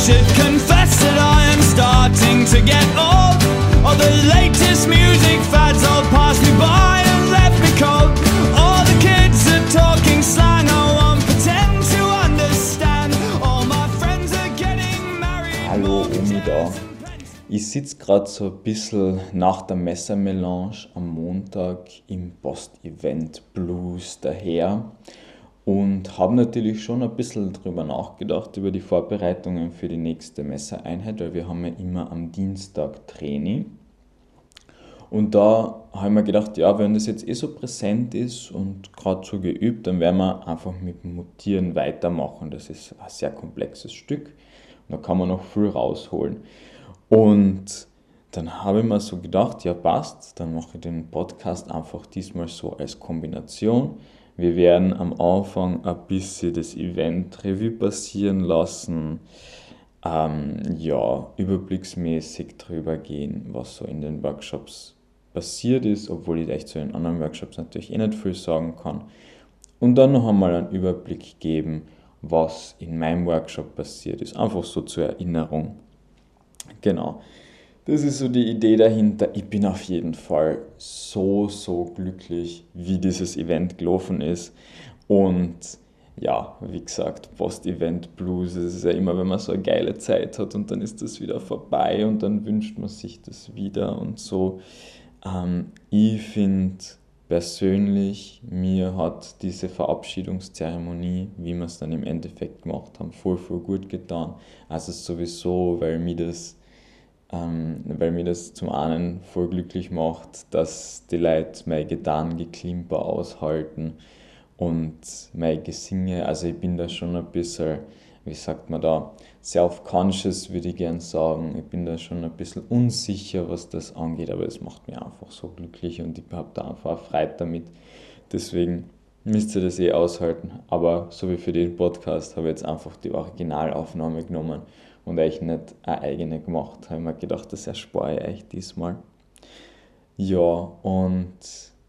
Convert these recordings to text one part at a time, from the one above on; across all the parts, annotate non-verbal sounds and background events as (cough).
should confess that I am starting to get old. All the latest music fads all pass me by and left me cold. All the kids are talking slang, I won't pretend to understand. All my friends are getting married. Hallo, Omi da. Ich sitze gerade so ein bisschen nach der Messermelange am Montag im Post-Event Blues daher und habe natürlich schon ein bisschen darüber nachgedacht, über die Vorbereitungen für die nächste Messereinheit, weil wir haben ja immer am Dienstag Training. Und da habe ich mir gedacht, ja, wenn das jetzt eh so präsent ist und gerade so geübt, dann werden wir einfach mit dem Mutieren weitermachen. Das ist ein sehr komplexes Stück und da kann man noch viel rausholen. Und dann habe ich mir so gedacht, ja passt, dann mache ich den Podcast einfach diesmal so als Kombination. Wir werden am Anfang ein bisschen das Event Revue passieren lassen, ähm, ja, überblicksmäßig drüber gehen, was so in den Workshops passiert ist, obwohl ich echt zu den anderen Workshops natürlich eh nicht viel sagen kann. Und dann noch einmal einen Überblick geben, was in meinem Workshop passiert ist. Einfach so zur Erinnerung. Genau. Das ist so die Idee dahinter. Ich bin auf jeden Fall so, so glücklich, wie dieses Event gelaufen ist. Und ja, wie gesagt, Post-Event Blues, es ist ja immer, wenn man so eine geile Zeit hat und dann ist das wieder vorbei und dann wünscht man sich das wieder und so. Ähm, ich finde persönlich, mir hat diese Verabschiedungszeremonie, wie wir es dann im Endeffekt gemacht haben, voll, voll gut getan. Also sowieso, weil mir das ähm, weil mir das zum einen voll glücklich macht, dass die Leute mein Gitarrengeklimper aushalten und mein Gesinge. Also ich bin da schon ein bisschen, wie sagt man da, self-conscious würde ich gern sagen. Ich bin da schon ein bisschen unsicher, was das angeht, aber es macht mich einfach so glücklich und ich habe da einfach Freude damit. Deswegen müsst ihr das eh aushalten. Aber so wie für den Podcast habe ich jetzt einfach die Originalaufnahme genommen und euch nicht eine eigene gemacht. Habe mir gedacht, das erspare ich euch diesmal. Ja, und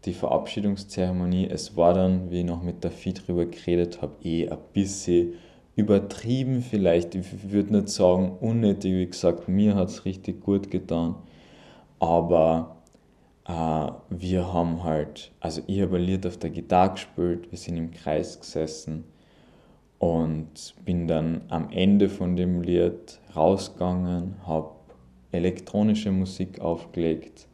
die Verabschiedungszeremonie, es war dann, wie ich noch mit der Vieh drüber geredet habe, eh ein bisschen übertrieben vielleicht. Ich würde nicht sagen unnötig, wie gesagt, mir hat es richtig gut getan. Aber äh, wir haben halt, also ich habe ein Lied auf der Gitarre gespielt, wir sind im Kreis gesessen und bin dann am Ende von dem Lied rausgegangen, habe elektronische Musik aufgelegt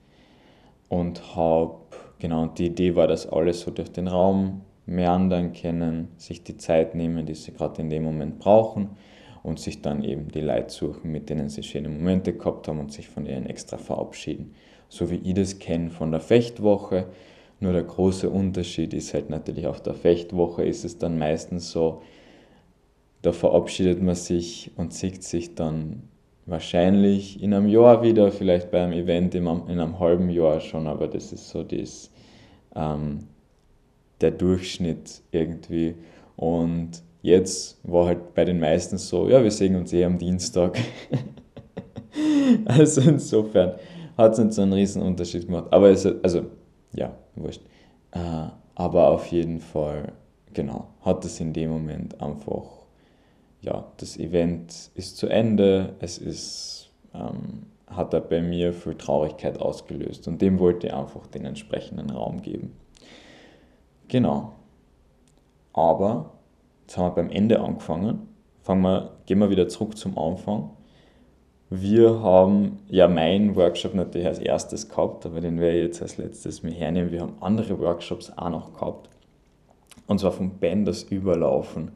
und habe, genau, die Idee war, dass alle so durch den Raum meandern können, sich die Zeit nehmen, die sie gerade in dem Moment brauchen und sich dann eben die Leute suchen, mit denen sie schöne Momente gehabt haben und sich von ihnen extra verabschieden. So wie ich das kenne von der Fechtwoche. Nur der große Unterschied ist halt natürlich auf der Fechtwoche ist es dann meistens so, da verabschiedet man sich und sieht sich dann wahrscheinlich in einem Jahr wieder, vielleicht bei einem Event in einem, in einem halben Jahr schon, aber das ist so das, ähm, der Durchschnitt irgendwie. Und jetzt war halt bei den meisten so, ja, wir sehen uns eh am Dienstag. (laughs) also insofern hat es nicht so einen riesen Unterschied gemacht. Aber es, also, ja, wurscht. Äh, aber auf jeden Fall, genau, hat es in dem Moment einfach ja, das Event ist zu Ende, es ist, ähm, hat er bei mir viel Traurigkeit ausgelöst und dem wollte ich einfach den entsprechenden Raum geben. Genau. Aber jetzt haben wir beim Ende angefangen. Fangen wir, gehen wir wieder zurück zum Anfang. Wir haben ja meinen Workshop natürlich als erstes gehabt, aber den werde ich jetzt als letztes mir hernehmen. Wir haben andere Workshops auch noch gehabt. Und zwar vom das Überlaufen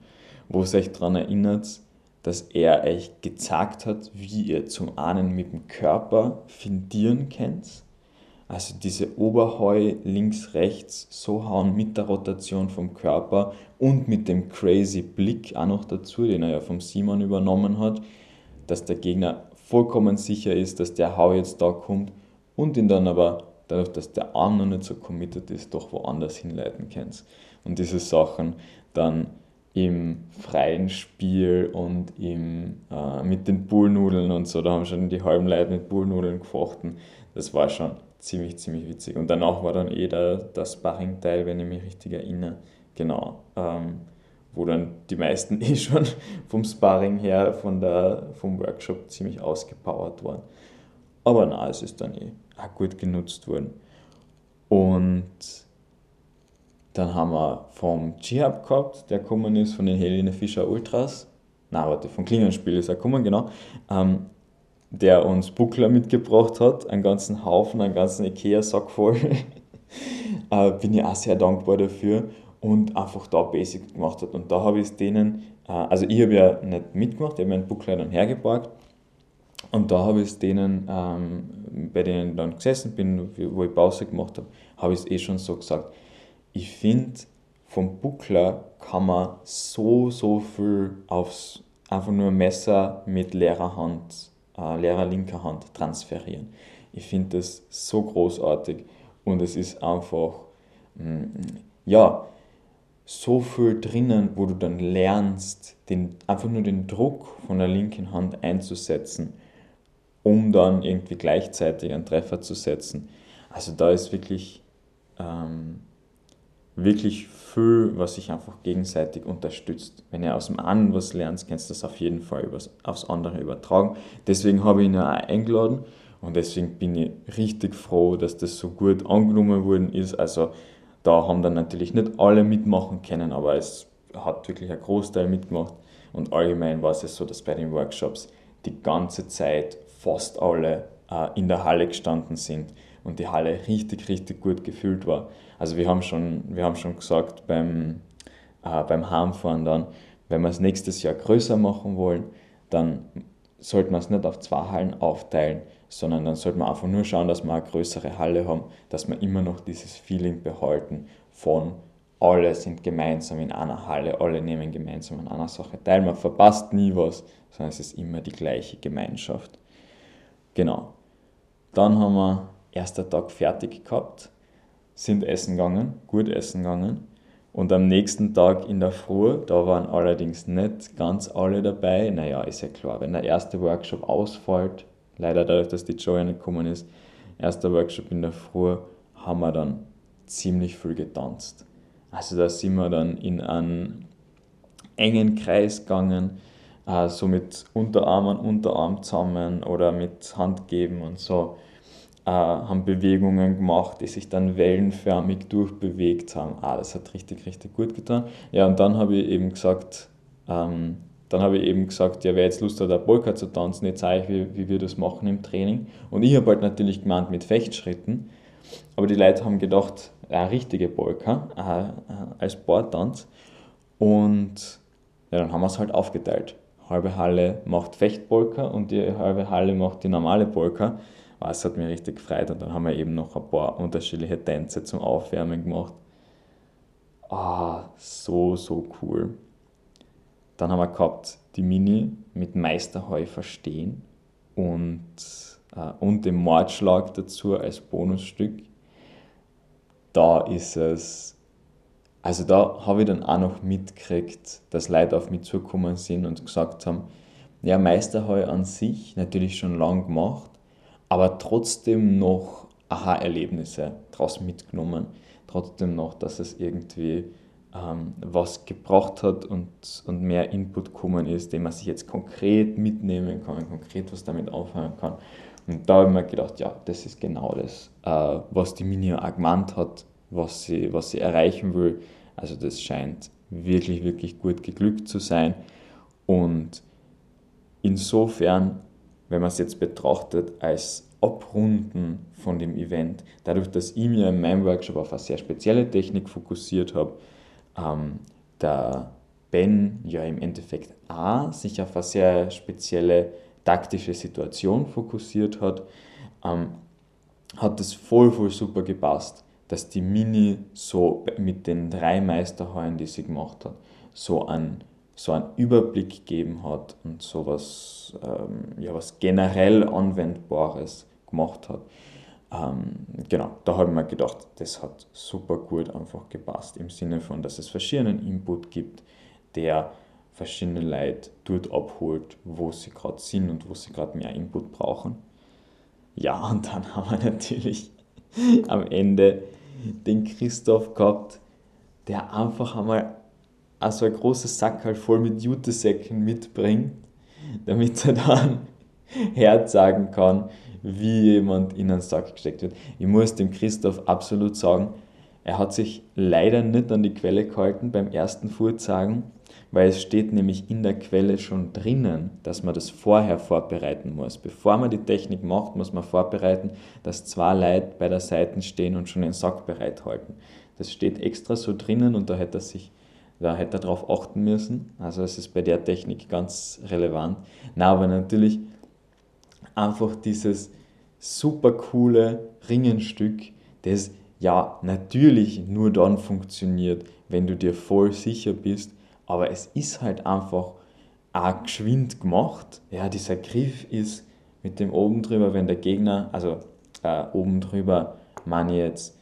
wo es euch daran erinnert, dass er euch gezeigt hat, wie ihr zum einen mit dem Körper findieren könnt. Also diese Oberheu links, rechts so hauen mit der Rotation vom Körper und mit dem crazy Blick auch noch dazu, den er ja vom Simon übernommen hat, dass der Gegner vollkommen sicher ist, dass der Hau jetzt da kommt und ihn dann aber dadurch, dass der Arm noch nicht so committed ist, doch woanders hinleiten könnt. Und diese Sachen dann im freien Spiel und im, äh, mit den Bullnudeln und so, da haben schon die halben Leute mit Bullnudeln gefochten. Das war schon ziemlich, ziemlich witzig. Und danach war dann eh der, der Sparring-Teil, wenn ich mich richtig erinnere. Genau. Ähm, wo dann die meisten (laughs) eh schon vom Sparring her, von der, vom Workshop ziemlich ausgepowert waren. Aber na, es ist dann eh auch gut genutzt worden. Und dann haben wir vom G-Hub gehabt, der gekommen ist, von den Helene Fischer Ultras. Na, warte, von Klingenspiel ist er gekommen, genau. Ähm, der uns Buckler mitgebracht hat, einen ganzen Haufen, einen ganzen Ikea-Sack voll. (laughs) äh, bin ich auch sehr dankbar dafür und einfach da Basic gemacht hat. Und da habe ich es denen, äh, also ich habe ja nicht mitgemacht, ich habe meinen Buckler dann hergebracht und da habe ich es denen, ähm, bei denen dann gesessen bin, wo ich Pause gemacht habe, habe ich es eh schon so gesagt. Ich finde, vom Buckler kann man so, so viel aufs einfach nur Messer mit leerer Hand äh, leerer linker Hand transferieren. Ich finde das so großartig und es ist einfach, mm, ja, so viel drinnen, wo du dann lernst, den, einfach nur den Druck von der linken Hand einzusetzen, um dann irgendwie gleichzeitig einen Treffer zu setzen. Also da ist wirklich ähm, wirklich viel, was sich einfach gegenseitig unterstützt. Wenn ihr aus dem einen was lernt, kannst du das auf jeden Fall übers, aufs andere übertragen. Deswegen habe ich ihn auch eingeladen und deswegen bin ich richtig froh, dass das so gut angenommen worden ist. Also da haben dann natürlich nicht alle mitmachen können, aber es hat wirklich ein Großteil mitgemacht. Und allgemein war es so, dass bei den Workshops die ganze Zeit fast alle äh, in der Halle gestanden sind und die Halle richtig, richtig gut gefüllt war. Also wir haben schon, wir haben schon gesagt beim, äh, beim Heimfahren dann, wenn wir es nächstes Jahr größer machen wollen, dann sollte man es nicht auf zwei Hallen aufteilen, sondern dann sollte man einfach nur schauen, dass wir eine größere Halle haben, dass wir immer noch dieses Feeling behalten von alle sind gemeinsam in einer Halle, alle nehmen gemeinsam an einer Sache teil. Man verpasst nie was, sondern es ist immer die gleiche Gemeinschaft. Genau. Dann haben wir erster Tag fertig gehabt, sind essen gegangen, gut essen gegangen. Und am nächsten Tag in der Früh, da waren allerdings nicht ganz alle dabei. Naja, ist ja klar, wenn der erste Workshop ausfällt, leider dadurch, dass die Joy nicht gekommen ist, erster Workshop in der Früh, haben wir dann ziemlich viel getanzt. Also da sind wir dann in einen engen Kreis gegangen, äh, so mit Unterarm an Unterarm zusammen oder mit Hand geben und so äh, haben Bewegungen gemacht, die sich dann wellenförmig durchbewegt haben. Ah, das hat richtig, richtig gut getan. Ja, und dann habe ich eben gesagt, ähm, dann habe ich eben gesagt, ja, wer jetzt Lust hat, eine Polka zu tanzen, jetzt zeige ich, wie, wie wir das machen im Training. Und ich habe halt natürlich gemeint mit Fechtschritten, aber die Leute haben gedacht, eine richtige Polka äh, äh, als Bordtanz. Und ja, dann haben wir es halt aufgeteilt. Halbe Halle macht Fechtpolka und die halbe Halle macht die normale Polka oh, es hat mich richtig gefreut. Und dann haben wir eben noch ein paar unterschiedliche Tänze zum Aufwärmen gemacht. Ah, so, so cool. Dann haben wir gehabt die Mini mit Meisterheu verstehen und, äh, und den Mordschlag dazu als Bonusstück. Da ist es, also da habe ich dann auch noch mitgekriegt, dass Leute auf mich zugekommen sind und gesagt haben, ja, Meisterheu an sich natürlich schon lang gemacht, aber trotzdem noch Aha-Erlebnisse daraus mitgenommen. Trotzdem noch, dass es irgendwie ähm, was gebracht hat und, und mehr Input gekommen ist, den man sich jetzt konkret mitnehmen kann, konkret was damit aufhören kann. Und da habe ich mir gedacht, ja, das ist genau das, äh, was die Mini auch gemeint hat, was sie, was sie erreichen will. Also das scheint wirklich, wirklich gut geglückt zu sein. Und insofern wenn man es jetzt betrachtet als Abrunden von dem Event, dadurch, dass ich mir in meinem Workshop auf eine sehr spezielle Technik fokussiert habe, ähm, der Ben ja im Endeffekt A sich auf eine sehr spezielle taktische Situation fokussiert hat, ähm, hat es voll, voll super gepasst, dass die Mini so mit den drei Meisterheuern, die sie gemacht hat, so einen so einen Überblick gegeben hat und so was, ähm, ja, was generell Anwendbares gemacht hat. Ähm, genau, da habe ich mir gedacht, das hat super gut einfach gepasst, im Sinne von, dass es verschiedenen Input gibt, der verschiedene Leute dort abholt, wo sie gerade sind und wo sie gerade mehr Input brauchen. Ja, und dann (laughs) haben wir natürlich am Ende den Christoph gehabt, der einfach einmal also ein großes Sack halt voll mit Jutesäcken mitbringt, damit er dann (laughs) Herz sagen kann, wie jemand in einen Sack gesteckt wird. Ich muss dem Christoph absolut sagen, er hat sich leider nicht an die Quelle gehalten beim ersten Furzagen, weil es steht nämlich in der Quelle schon drinnen, dass man das vorher vorbereiten muss. Bevor man die Technik macht, muss man vorbereiten, dass zwei Leute bei der Seite stehen und schon den Sack bereithalten. Das steht extra so drinnen und da hätte er sich da hätte er darauf achten müssen. Also es ist bei der Technik ganz relevant. Na, aber natürlich einfach dieses super coole Ringenstück, das ja natürlich nur dann funktioniert, wenn du dir voll sicher bist, aber es ist halt einfach auch geschwind gemacht. Ja, dieser Griff ist mit dem oben drüber, wenn der Gegner, also äh, oben drüber, man jetzt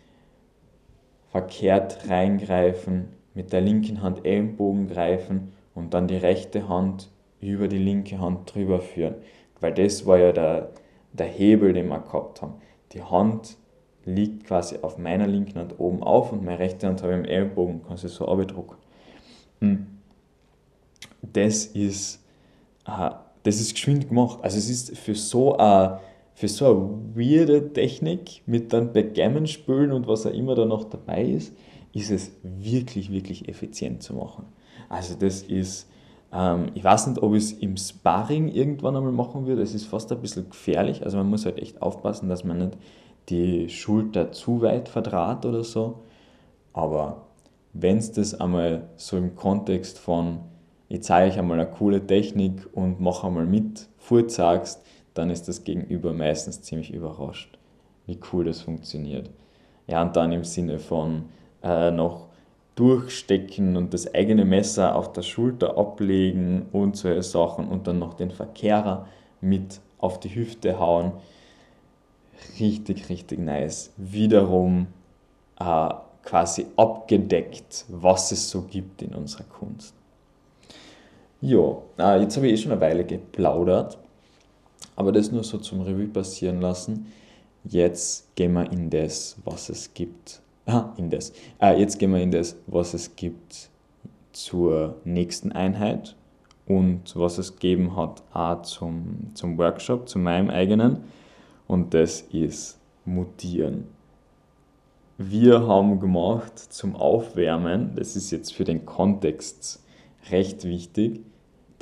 verkehrt reingreifen, mit der linken Hand Ellenbogen greifen und dann die rechte Hand über die linke Hand drüber führen. Weil das war ja der, der Hebel, den wir gehabt haben. Die Hand liegt quasi auf meiner linken Hand oben auf und meine rechte Hand habe ich im Ellenbogen, kann sie so abdrucken. Hm. Das ist, äh, das ist geschwind gemacht. Also es ist für so eine, für so eine weirde Technik mit dann Backgammon spülen und was auch immer da noch dabei ist, ist es wirklich, wirklich effizient zu machen. Also das ist, ähm, ich weiß nicht, ob ich es im Sparring irgendwann einmal machen würde, es ist fast ein bisschen gefährlich, also man muss halt echt aufpassen, dass man nicht die Schulter zu weit verdraht oder so, aber wenn es das einmal so im Kontext von, ich zeige euch einmal eine coole Technik und mache einmal mit, vorzagst, dann ist das Gegenüber meistens ziemlich überrascht, wie cool das funktioniert. Ja, und dann im Sinne von äh, noch durchstecken und das eigene Messer auf der Schulter ablegen und solche Sachen und dann noch den Verkehrer mit auf die Hüfte hauen. Richtig, richtig nice. Wiederum äh, quasi abgedeckt, was es so gibt in unserer Kunst. Ja, äh, jetzt habe ich eh schon eine Weile geplaudert, aber das nur so zum Revue passieren lassen. Jetzt gehen wir in das, was es gibt Ah, in das. Ah, jetzt gehen wir in das, was es gibt zur nächsten Einheit und was es gegeben hat auch zum, zum Workshop, zu meinem eigenen. Und das ist Mutieren. Wir haben gemacht zum Aufwärmen, das ist jetzt für den Kontext recht wichtig,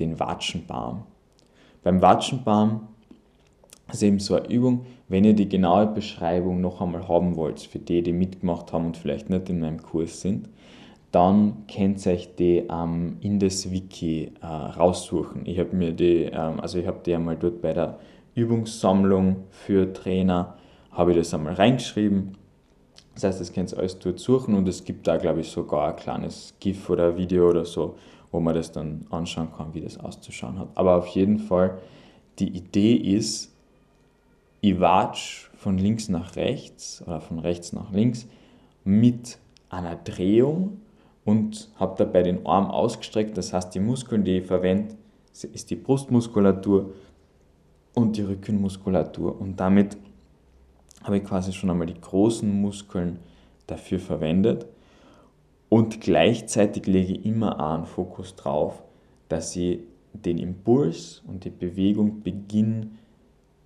den Watschenbaum. Beim Watschenbaum ist eben so eine Übung, wenn ihr die genaue Beschreibung noch einmal haben wollt, für die, die mitgemacht haben und vielleicht nicht in meinem Kurs sind, dann könnt ihr euch die ähm, in das Wiki äh, raussuchen. Ich habe mir die, ähm, also ich habe die einmal dort bei der Übungssammlung für Trainer, habe ich das einmal reingeschrieben. Das heißt, das könnt ihr alles dort suchen und es gibt da, glaube ich, sogar ein kleines GIF oder Video oder so, wo man das dann anschauen kann, wie das auszuschauen hat. Aber auf jeden Fall, die Idee ist, ich watsch von links nach rechts oder von rechts nach links mit einer Drehung und habe dabei den Arm ausgestreckt. Das heißt, die Muskeln, die ich verwende, ist die Brustmuskulatur und die Rückenmuskulatur. Und damit habe ich quasi schon einmal die großen Muskeln dafür verwendet. Und gleichzeitig lege ich immer einen Fokus drauf, dass ich den Impuls und die Bewegung beginne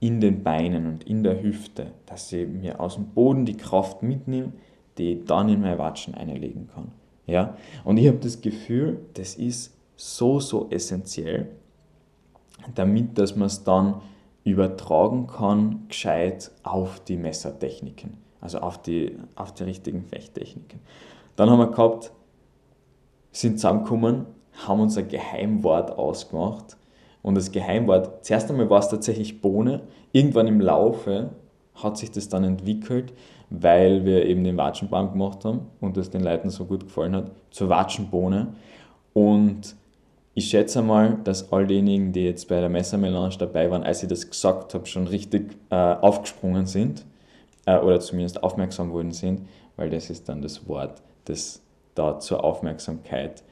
in den Beinen und in der Hüfte, dass ich mir aus dem Boden die Kraft mitnehme, die ich dann in meine Watschen einlegen kann. Ja? Und ich habe das Gefühl, das ist so, so essentiell, damit dass man es dann übertragen kann, gescheit auf die Messertechniken, also auf die, auf die richtigen Fechttechniken. Dann haben wir gehabt, sind zusammengekommen, haben uns ein Geheimwort ausgemacht und das Geheimwort, zuerst einmal war es tatsächlich Bohne, irgendwann im Laufe hat sich das dann entwickelt, weil wir eben den Watschenbaum gemacht haben und das den Leuten so gut gefallen hat, zur Watschenbohne. Und ich schätze mal, dass all diejenigen, die jetzt bei der Messermelange dabei waren, als ich das gesagt habe, schon richtig äh, aufgesprungen sind äh, oder zumindest aufmerksam worden sind, weil das ist dann das Wort, das da zur Aufmerksamkeit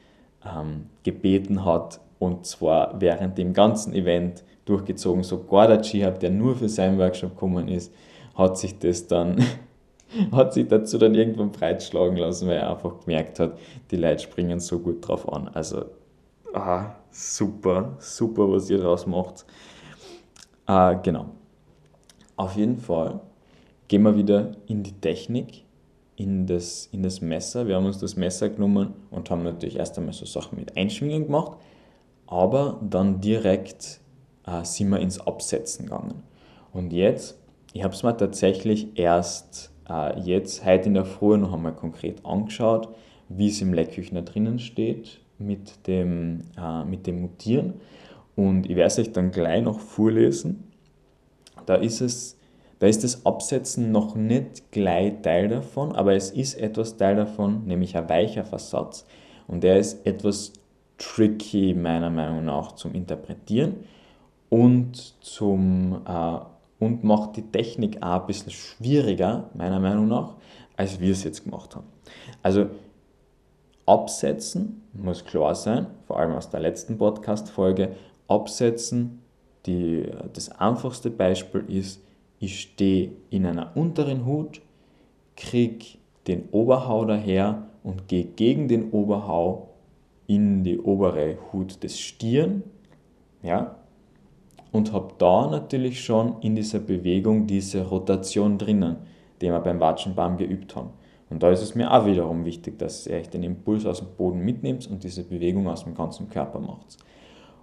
ähm, gebeten hat, und zwar während dem ganzen Event durchgezogen. Sogar der Chihab, der nur für seinen Workshop gekommen ist, hat sich das dann (laughs) hat sich dazu dann irgendwann breitschlagen lassen, weil er einfach gemerkt hat, die Leute springen so gut drauf an. Also, ah, super, super, was ihr daraus macht. Ah, genau. Auf jeden Fall gehen wir wieder in die Technik, in das, in das Messer. Wir haben uns das Messer genommen und haben natürlich erst einmal so Sachen mit Einschwingen gemacht, aber dann direkt äh, sind wir ins Absetzen gegangen. Und jetzt, ich habe es mir tatsächlich erst äh, jetzt, heute in der Früh, noch einmal konkret angeschaut, wie es im Leckküchner drinnen steht mit dem, äh, mit dem Mutieren. Und ich werde es euch dann gleich noch vorlesen. Da ist es da ist das Absetzen noch nicht gleich Teil davon, aber es ist etwas Teil davon, nämlich ein weicher Versatz. Und der ist etwas tricky meiner Meinung nach zum Interpretieren und, zum, äh, und macht die Technik auch ein bisschen schwieriger, meiner Meinung nach, als wir es jetzt gemacht haben. Also absetzen muss klar sein, vor allem aus der letzten Podcast-Folge. Absetzen, die, das einfachste Beispiel ist, ich stehe in einer unteren Hut, kriege den Oberhau daher und gehe gegen den Oberhau in die obere Hut des Stirn, ja, und habe da natürlich schon in dieser Bewegung diese Rotation drinnen, die wir beim Watschenbaum geübt haben. Und da ist es mir auch wiederum wichtig, dass ihr euch den Impuls aus dem Boden mitnehmt und diese Bewegung aus dem ganzen Körper macht.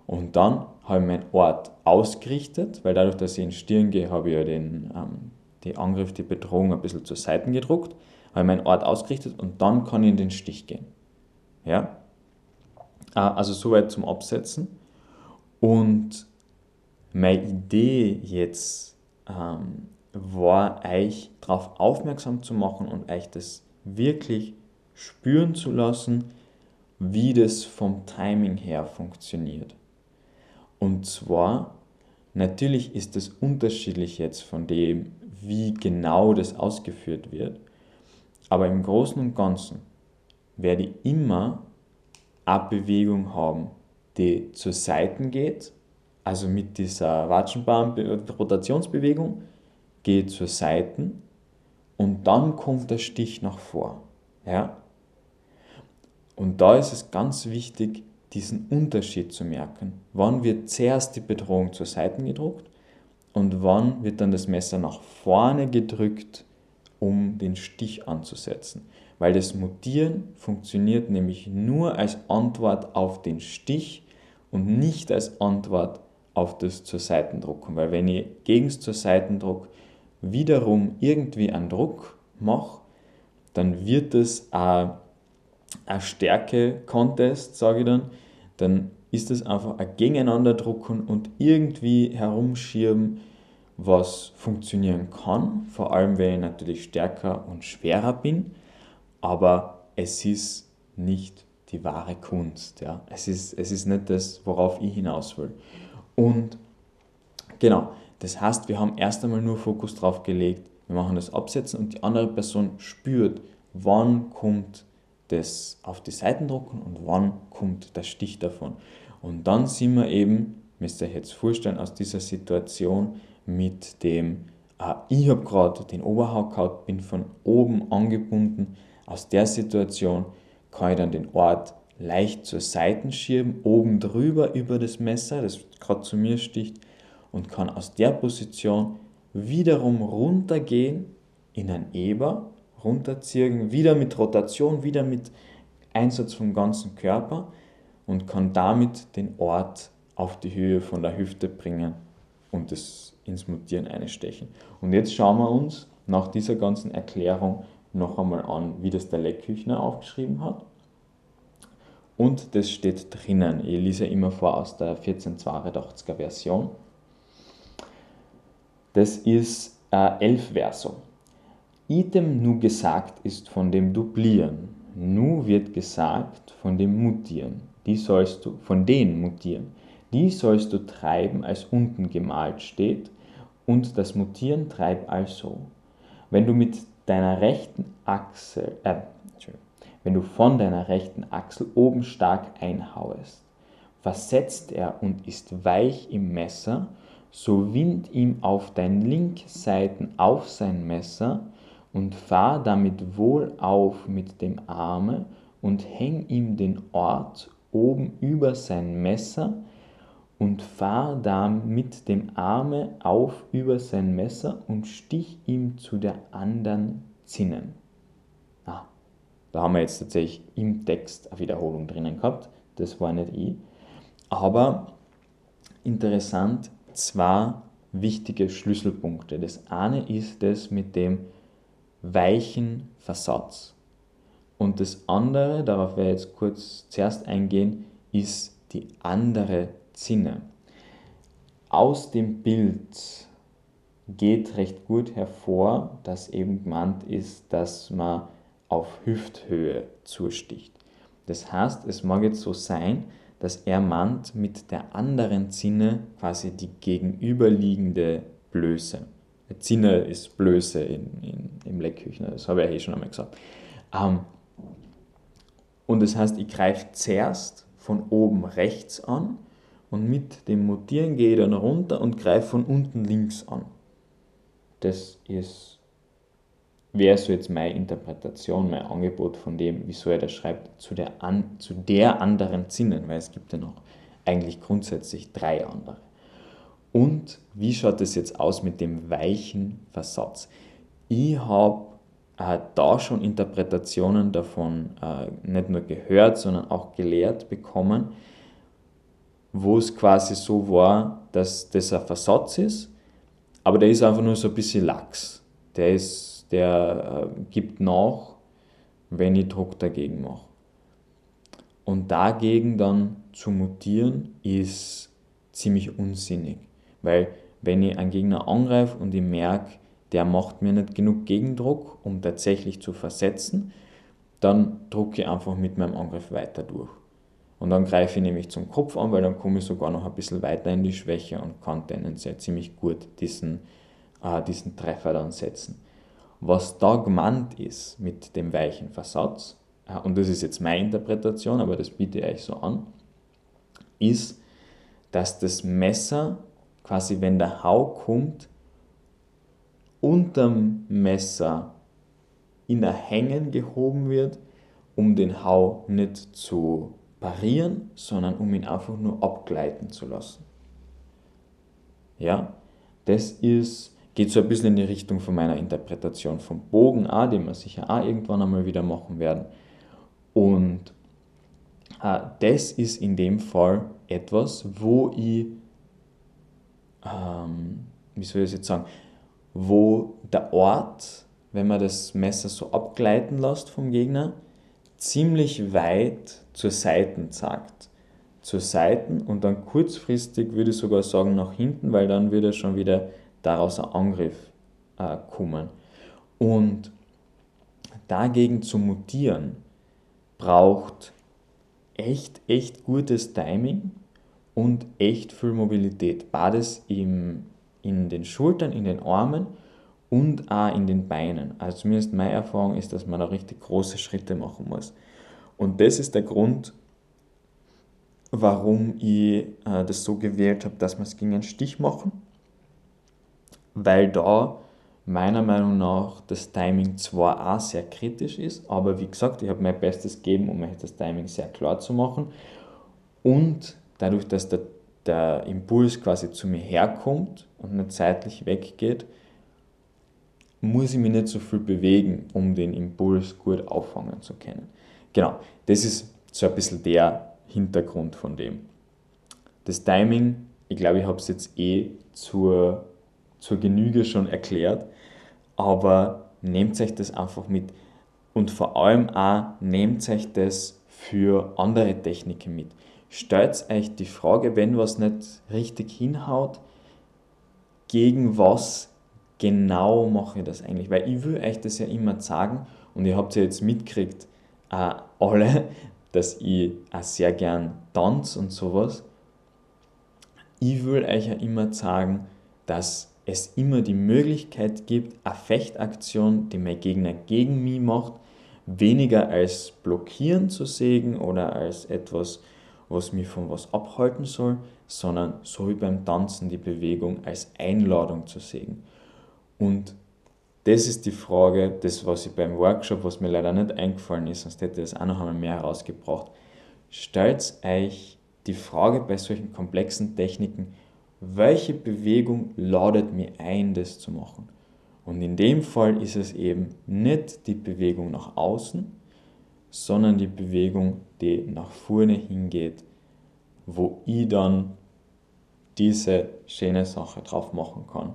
Und dann habe ich meinen Ort ausgerichtet, weil dadurch, dass ich in Stirn gehe, habe ich ja den, ähm, die Angriff, die Bedrohung ein bisschen zur Seite gedruckt, habe ich meinen Ort ausgerichtet und dann kann ich in den Stich gehen. Ja? Äh, also soweit zum Absetzen. Und meine Idee jetzt ähm, war, euch darauf aufmerksam zu machen und euch das wirklich spüren zu lassen, wie das vom Timing her funktioniert. Und zwar, natürlich ist es unterschiedlich jetzt von dem, wie genau das ausgeführt wird, aber im Großen und Ganzen werde ich immer eine Bewegung haben, die zur Seiten geht, also mit dieser Watschenbaum-Rotationsbewegung, geht zur Seiten und dann kommt der Stich nach vor. Ja? Und da ist es ganz wichtig, diesen Unterschied zu merken. Wann wird zuerst die Bedrohung zur Seite gedruckt und wann wird dann das Messer nach vorne gedrückt, um den Stich anzusetzen. Weil das Mutieren funktioniert nämlich nur als Antwort auf den Stich und nicht als Antwort auf das zur Seitendrucken. Weil wenn ich gegen das zur Seitendruck wiederum irgendwie einen Druck mache, dann wird es ein ein Stärke-Contest, sage ich dann, dann ist es einfach ein Gegeneinanderdrucken und irgendwie herumschieben, was funktionieren kann, vor allem wenn ich natürlich stärker und schwerer bin, aber es ist nicht die wahre Kunst. Ja? Es, ist, es ist nicht das, worauf ich hinaus will. Und genau, das heißt, wir haben erst einmal nur Fokus drauf gelegt, wir machen das Absetzen und die andere Person spürt, wann kommt das auf die Seiten drucken und wann kommt der Stich davon. Und dann sind wir eben, müsst ihr euch jetzt vorstellen, aus dieser Situation mit dem, äh, ich habe gerade den Oberhau gehabt, bin von oben angebunden. Aus der Situation kann ich dann den Ort leicht zur Seite schieben, oben drüber über das Messer, das gerade zu mir sticht, und kann aus der Position wiederum runtergehen in ein Eber runterziehen, wieder mit Rotation, wieder mit Einsatz vom ganzen Körper und kann damit den Ort auf die Höhe von der Hüfte bringen und es ins Mutieren einstechen. Und jetzt schauen wir uns nach dieser ganzen Erklärung noch einmal an, wie das der Leckküchner aufgeschrieben hat. Und das steht drinnen. Ich lese immer vor aus der 1482er Version. Das ist äh, 11 Verso. Item nu gesagt ist von dem Duplieren. Nu wird gesagt von dem Mutieren. Die sollst du, von den Mutieren. Die sollst du treiben, als unten gemalt steht, und das Mutieren treib also. Wenn du mit deiner rechten Achsel, äh, wenn du von deiner rechten Achsel oben stark einhauest, versetzt er und ist weich im Messer, so wind ihm auf dein Linkseiten auf sein Messer, und fahr damit wohl auf mit dem Arme und häng ihm den Ort oben über sein Messer und fahr da mit dem Arme auf über sein Messer und stich ihm zu der anderen Zinnen. Ah, da haben wir jetzt tatsächlich im Text eine Wiederholung drinnen gehabt. Das war nicht ich. Aber interessant, zwei wichtige Schlüsselpunkte. Das eine ist das mit dem weichen Versatz. Und das andere, darauf werde ich jetzt kurz zuerst eingehen, ist die andere Zinne. Aus dem Bild geht recht gut hervor, dass eben gemeint ist, dass man auf Hüfthöhe zusticht. Das heißt, es mag jetzt so sein, dass er meint mit der anderen Zinne quasi die gegenüberliegende Blöße. Zinne ist Blöße in, in, im Leckküchner, das habe ich ja eh schon einmal gesagt. Ähm, und das heißt, ich greife zuerst von oben rechts an und mit dem Mutieren gehe ich dann runter und greife von unten links an. Das ist wäre so jetzt meine Interpretation, mein Angebot von dem, wieso er das schreibt, zu der, an, zu der anderen Zinnen, weil es gibt ja noch eigentlich grundsätzlich drei andere. Und wie schaut es jetzt aus mit dem weichen Versatz? Ich habe äh, da schon Interpretationen davon äh, nicht nur gehört, sondern auch gelehrt bekommen, wo es quasi so war, dass das ein Versatz ist, aber der ist einfach nur so ein bisschen lax. Der ist der äh, gibt nach, wenn ich Druck dagegen mache. Und dagegen dann zu mutieren ist ziemlich unsinnig, weil wenn ich einen Gegner angreife und ich merke, der macht mir nicht genug Gegendruck, um tatsächlich zu versetzen, dann drucke ich einfach mit meinem Angriff weiter durch. Und dann greife ich nämlich zum Kopf an, weil dann komme ich sogar noch ein bisschen weiter in die Schwäche und kann tendenziell ziemlich gut diesen, äh, diesen Treffer dann setzen. Was da gemeint ist mit dem weichen Versatz, äh, und das ist jetzt meine Interpretation, aber das biete ich euch so an, ist, dass das Messer quasi, wenn der Hau kommt, unterm Messer in ein Hängen gehoben wird, um den Hau nicht zu parieren, sondern um ihn einfach nur abgleiten zu lassen. Ja, das ist geht so ein bisschen in die Richtung von meiner Interpretation vom Bogen auch, den wir sicher auch irgendwann einmal wieder machen werden. Und äh, das ist in dem Fall etwas, wo ich, ähm, wie soll ich es jetzt sagen, wo der Ort, wenn man das Messer so abgleiten lässt vom Gegner, ziemlich weit zur Seiten zeigt. Zur Seiten und dann kurzfristig würde ich sogar sagen nach hinten, weil dann würde schon wieder daraus ein Angriff äh, kommen. Und dagegen zu mutieren braucht echt, echt gutes Timing und echt viel Mobilität. Beides im, in den Schultern, in den Armen und auch in den Beinen. Also zumindest meine Erfahrung ist, dass man da richtig große Schritte machen muss. Und das ist der Grund, warum ich äh, das so gewählt habe, dass wir es gegen einen Stich machen weil da meiner Meinung nach das Timing zwar auch sehr kritisch ist, aber wie gesagt, ich habe mein Bestes gegeben, um euch das Timing sehr klar zu machen. Und dadurch, dass der, der Impuls quasi zu mir herkommt und nicht zeitlich weggeht, muss ich mich nicht so viel bewegen, um den Impuls gut auffangen zu können. Genau, das ist so ein bisschen der Hintergrund von dem. Das Timing, ich glaube, ich habe es jetzt eh zur zur Genüge schon erklärt, aber nehmt euch das einfach mit und vor allem auch nehmt euch das für andere Techniken mit. Stellt euch die Frage, wenn was nicht richtig hinhaut, gegen was genau mache ich das eigentlich? Weil ich will euch das ja immer sagen und ihr habt ja jetzt mitgekriegt, äh, alle, (laughs) dass ich auch sehr gern tanze und sowas. Ich will euch ja immer sagen, dass es immer die Möglichkeit gibt, eine Fechtaktion, die mein Gegner gegen mich macht, weniger als blockieren zu sehen oder als etwas, was mich von was abhalten soll, sondern so wie beim Tanzen die Bewegung als Einladung zu sehen. Und das ist die Frage, das, was ich beim Workshop, was mir leider nicht eingefallen ist, sonst hätte ich das auch noch einmal mehr herausgebracht. Stellt euch die Frage bei solchen komplexen Techniken, welche Bewegung ladet mir ein, das zu machen? Und in dem Fall ist es eben nicht die Bewegung nach außen, sondern die Bewegung, die nach vorne hingeht, wo ich dann diese schöne Sache drauf machen kann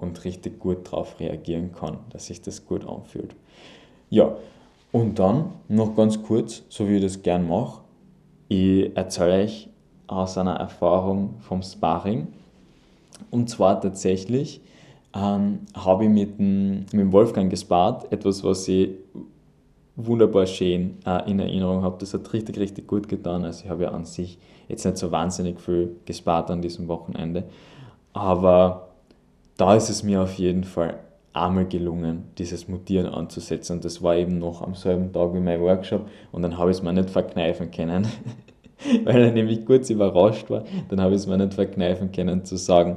und richtig gut darauf reagieren kann, dass sich das gut anfühlt. Ja, und dann noch ganz kurz, so wie ich das gern mache, ich erzähle euch aus einer Erfahrung vom Sparring. Und zwar tatsächlich ähm, habe ich mit dem, mit dem Wolfgang gespart, etwas, was ich wunderbar schön äh, in Erinnerung habe. Das hat richtig, richtig gut getan. Also ich habe ja an sich jetzt nicht so wahnsinnig viel gespart an diesem Wochenende, aber da ist es mir auf jeden Fall einmal gelungen, dieses Mutieren anzusetzen. Und das war eben noch am selben Tag wie mein Workshop und dann habe ich es mir nicht verkneifen können, (laughs) weil er nämlich kurz überrascht war. Dann habe ich es mir nicht verkneifen können zu sagen,